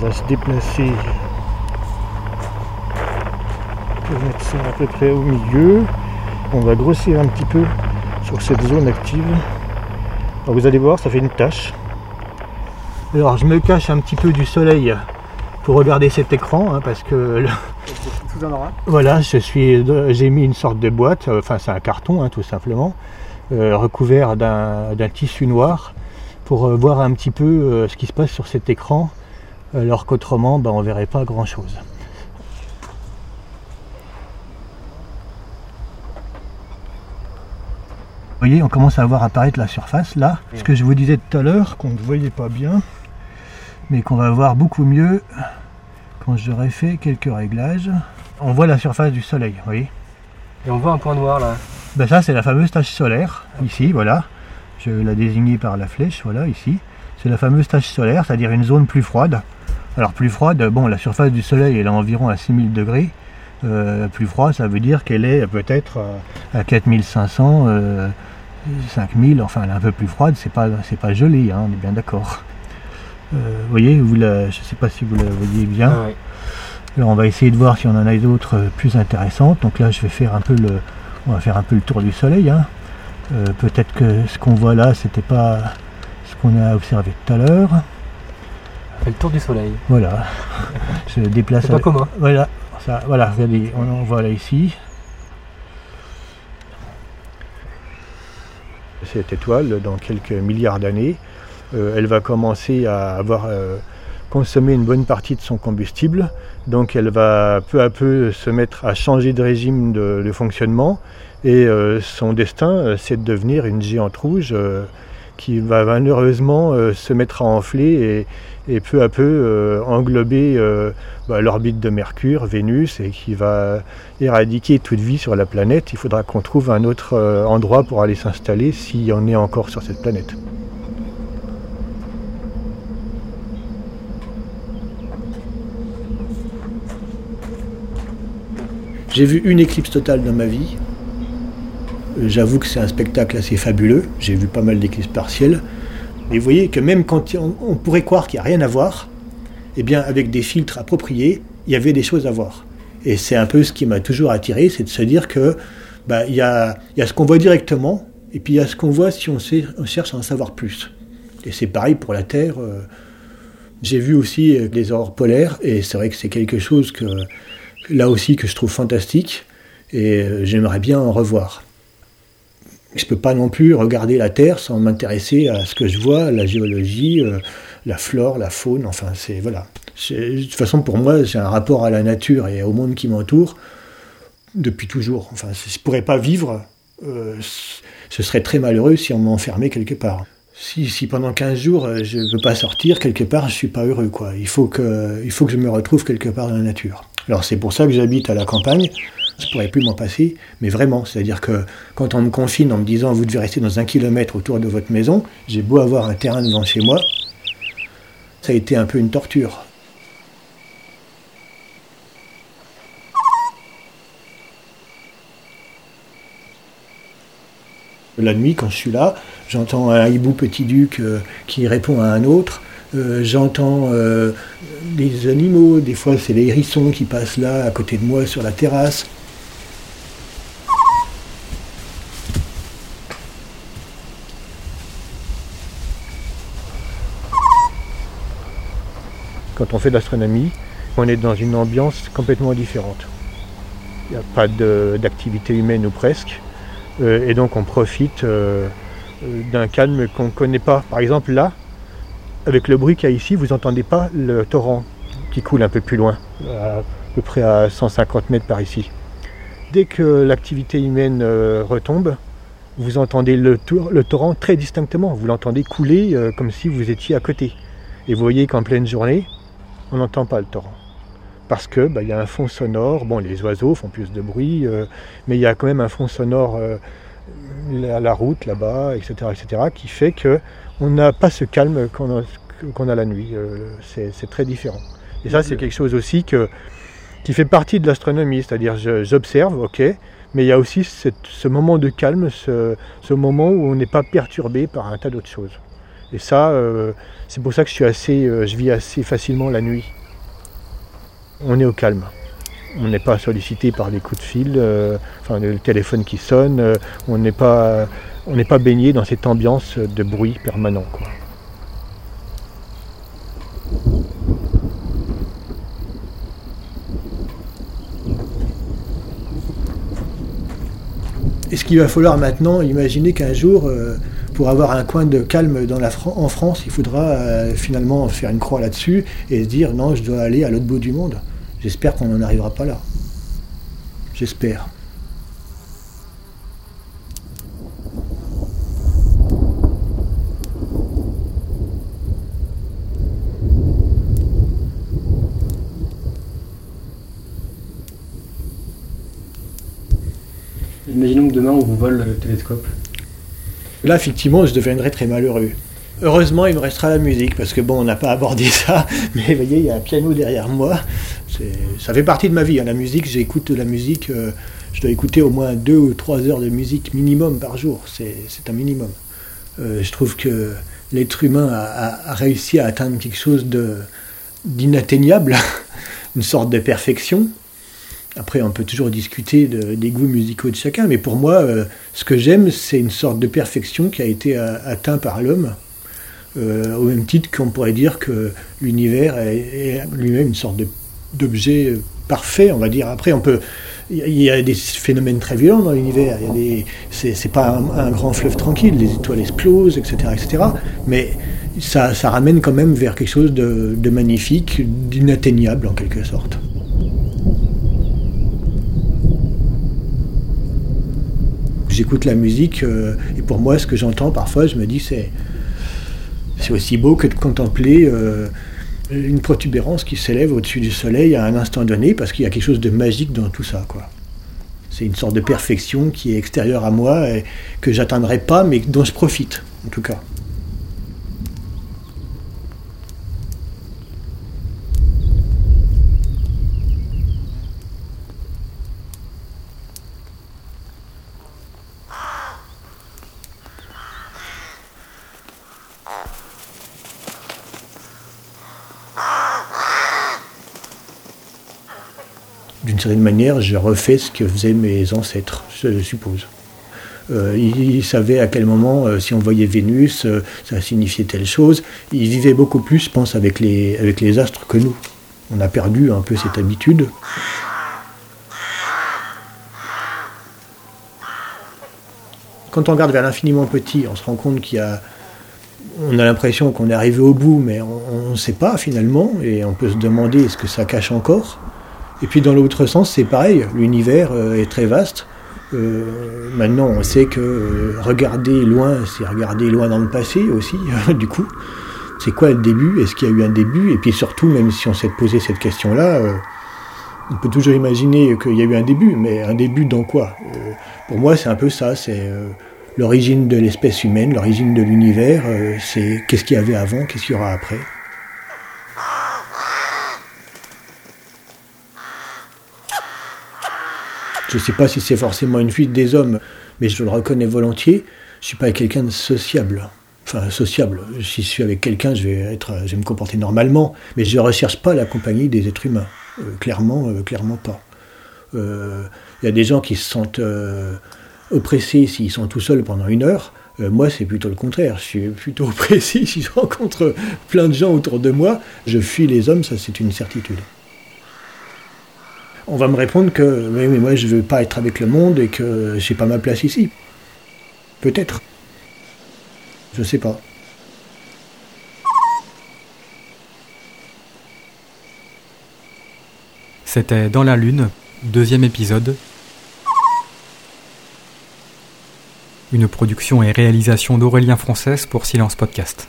va se déplacer pour mettre ça à peu près au milieu. On va grossir un petit peu sur cette zone active. Alors vous allez voir, ça fait une tache. Alors je me cache un petit peu du soleil pour regarder cet écran hein, parce que voilà, je suis, j'ai mis une sorte de boîte, enfin c'est un carton hein, tout simplement, euh, recouvert d'un tissu noir pour euh, voir un petit peu euh, ce qui se passe sur cet écran, alors qu'autrement ben, on verrait pas grand chose. Vous voyez, on commence à voir apparaître la surface là. Ce que je vous disais tout à l'heure, qu'on ne voyait pas bien, mais qu'on va voir beaucoup mieux quand j'aurai fait quelques réglages. On voit la surface du soleil, vous voyez. Et on voit un point noir là. Ben ça c'est la fameuse tache solaire, ici, voilà. Je l'ai désigné par la flèche, voilà, ici. C'est la fameuse tache solaire, c'est-à-dire une zone plus froide. Alors plus froide, bon, la surface du soleil elle est environ à 6000 degrés. Euh, plus froid, ça veut dire qu'elle est peut-être à 4500, 5000, enfin elle est un peu plus froide, c'est pas, c'est pas gelé, hein, on est bien d'accord. Euh, vous voyez, vous la, je ne sais pas si vous la voyez bien. Ah Alors on va essayer de voir si on en a d'autres euh, plus intéressantes. Donc là je vais faire un peu le, on va faire un peu le tour du soleil. hein. Euh, Peut-être que ce qu'on voit là, c'était pas ce qu'on a observé tout à l'heure. Fait le tour du soleil. Voilà. Je déplace. C'est pas avec- commun. Voilà, ça, voilà, regardez, on en voit là ici. Cette étoile, dans quelques milliards d'années, euh, elle va commencer à avoir euh, consommé une bonne partie de son combustible. Donc elle va peu à peu se mettre à changer de régime de, de fonctionnement. Et euh, son destin, euh, c'est de devenir une géante rouge euh, qui va malheureusement euh, se mettre à enfler et, peu à peu euh, englober euh, bah, l'orbite de Mercure, Vénus, et qui va éradiquer toute vie sur la planète. Il faudra qu'on trouve un autre endroit pour aller s'installer s'il y en est encore sur cette planète. J'ai vu une éclipse totale dans ma vie. J'avoue que c'est un spectacle assez fabuleux. J'ai vu pas mal d'éclipses partielles. Mais vous voyez que même quand on, pourrait croire qu'il n'y a rien à voir, eh bien, avec des filtres appropriés, il y avait des choses à voir. Et c'est un peu ce qui m'a toujours attiré, c'est de se dire que bah, il y, a, ce qu'on voit directement, et puis il y a ce qu'on voit si on, on cherche à en savoir plus. Et c'est pareil pour la Terre. euh, J'ai vu aussi euh, les aurores polaires, et c'est vrai que c'est quelque chose que là aussi que je trouve fantastique, et euh, j'aimerais bien en revoir. Je ne peux pas non plus regarder la Terre sans m'intéresser à ce que je vois, la géologie, euh, la flore, la faune, enfin c'est voilà. De toute façon, pour moi, j'ai un rapport à la nature et au monde qui m'entoure depuis toujours. Enfin, je ne pourrais pas vivre, euh, ce serait très malheureux si on m'enfermait quelque part. Si, pendant 15 jours, euh, je ne peux pas sortir quelque part, je ne suis pas heureux. Quoi. Il, faut que, il faut que je me retrouve quelque part dans la nature. Alors c'est pour ça que j'habite à la campagne. Je ne pourrais plus m'en passer, mais vraiment. C'est-à-dire que quand on me confine en me disant vous devez rester dans un kilomètre autour de votre maison, j'ai beau avoir un terrain devant chez moi, ça a été un peu une torture. La nuit, quand je suis là, j'entends un hibou petit duc euh, qui répond à un autre. Euh, j'entends euh, des animaux, des fois c'est les hérissons qui passent là à côté de moi sur la terrasse. Quand on fait de l'astronomie, on est dans une ambiance complètement différente. Il n'y a pas d'activité humaine ou presque. Euh, et donc on profite euh, euh, d'un calme qu'on ne connaît pas. Par exemple là, avec le bruit qu'il y a ici, vous n'entendez pas le torrent qui coule un peu plus loin, à peu près à 150 mètres par ici. Dès que l'activité humaine retombe, vous entendez le, le torrent très distinctement. Vous l'entendez couler comme si vous étiez à côté. Et vous voyez qu'en pleine journée, on n'entend pas le torrent. Parce que bah, il y a un fond sonore. Bon, les oiseaux font plus de bruit, euh, mais il y a quand même un fond sonore, euh, la, route là-bas, etc., etc., qui fait que on n'a pas ce calme qu'on a, la nuit. Euh, c'est très différent. Et ça, c'est quelque chose aussi qui fait partie de l'astronomie. C'est-à-dire, j'observe, ok, mais il y a aussi ce moment de calme, ce moment où on n'est pas perturbé par un tas d'autres choses. Et ça, euh, c'est pour ça que je, suis assez, euh, je vis assez facilement la nuit. On est au calme. On n'est pas sollicité par des coups de fil, euh, enfin le téléphone qui sonne. on n'est pas, pas baigné dans cette ambiance de bruit permanent. Est-ce qu'il va falloir maintenant imaginer qu'un jour, pour avoir un coin de calme en France, il faudra euh, finalement faire une croix là-dessus et se dire non, je dois aller à l'autre bout du monde J'espère qu'on n'en arrivera pas là. J'espère. Imaginons que demain on vous vole le télescope. Là, effectivement, je deviendrai très malheureux. Heureusement, il me restera la musique, parce que bon, on n'a pas abordé ça, mais vous voyez, il y a un piano derrière moi. Ça fait partie de ma vie, hein. la musique, j'écoute de la musique, euh, je dois écouter au moins deux ou trois heures de musique minimum par jour, c'est un minimum. Euh, je trouve que l'être humain a, réussi à atteindre quelque chose d'inatteignable, une sorte de perfection, après, on peut toujours discuter des goûts musicaux de chacun, mais pour moi, euh, ce que j'aime, c'est une sorte de perfection qui a été euh, atteint par l'homme, euh, au même titre qu'on pourrait dire que l'univers est, lui-même une sorte d'objet parfait, on va dire. Après, on peut, il y, a des phénomènes très violents dans l'univers. C'est pas un, grand fleuve tranquille. Les étoiles explosent, etc., etc. Mais ça ramène quand même vers quelque chose de magnifique, d'inatteignable en quelque sorte. J'écoute la musique euh, et pour moi, ce que j'entends parfois, je me dis c'est aussi beau que de contempler euh, une protubérance qui s'élève au-dessus du soleil à un instant donné, parce qu'il y a quelque chose de magique dans tout ça, quoi. C'est une sorte de perfection qui est extérieure à moi et que j'atteindrai pas, mais dont je profite, en tout cas. D'une certaine manière, je refais ce que faisaient mes ancêtres, je suppose. Euh, ils, savaient à quel moment, euh, si on voyait Vénus, euh, ça signifiait telle chose. Ils vivaient beaucoup plus, je pense, avec les, avec les astres que nous. On a perdu un peu cette habitude. Quand on regarde vers l'infiniment petit, on se rend compte qu'il y a on a l'impression qu'on est arrivé au bout, mais on ne sait pas finalement, et on peut se demander est-ce que ça cache encore? Et puis dans l'autre sens, c'est pareil, l'univers euh, est très vaste. Euh, maintenant, on sait que euh, regarder loin, c'est regarder loin dans le passé aussi, du coup. C'est quoi le début? Est-ce qu'il y a eu un début? Et puis surtout, même si on s'est posé cette question-là, on peut toujours imaginer qu'il y a eu un début, mais un début dans quoi? Pour moi, c'est un peu ça, c'est l'origine de l'espèce humaine, l'origine de l'univers, c'est qu'est-ce qu'il y avait avant, qu'est-ce qu'il y aura après. Je ne sais pas si c'est forcément une fuite des hommes, mais je le reconnais volontiers. Je ne suis pas quelqu'un de sociable. Enfin, sociable. Si je suis avec quelqu'un, je vais je vais me comporter normalement, mais je ne recherche pas la compagnie des êtres humains. Euh, clairement, euh, clairement pas. Il euh, y a des gens qui se sentent oppressés s'ils sont tout seuls pendant une heure. moi, c'est plutôt le contraire. Je suis plutôt oppressé si je rencontre plein de gens autour de moi. Je fuis les hommes, ça c'est une certitude on va me répondre que mais, moi je veux pas être avec le monde et que j'ai pas ma place ici. Peut-être. Je sais pas. C'était Dans la Lune, deuxième épisode. Une production et réalisation d'Aurélien Française pour Silence Podcast.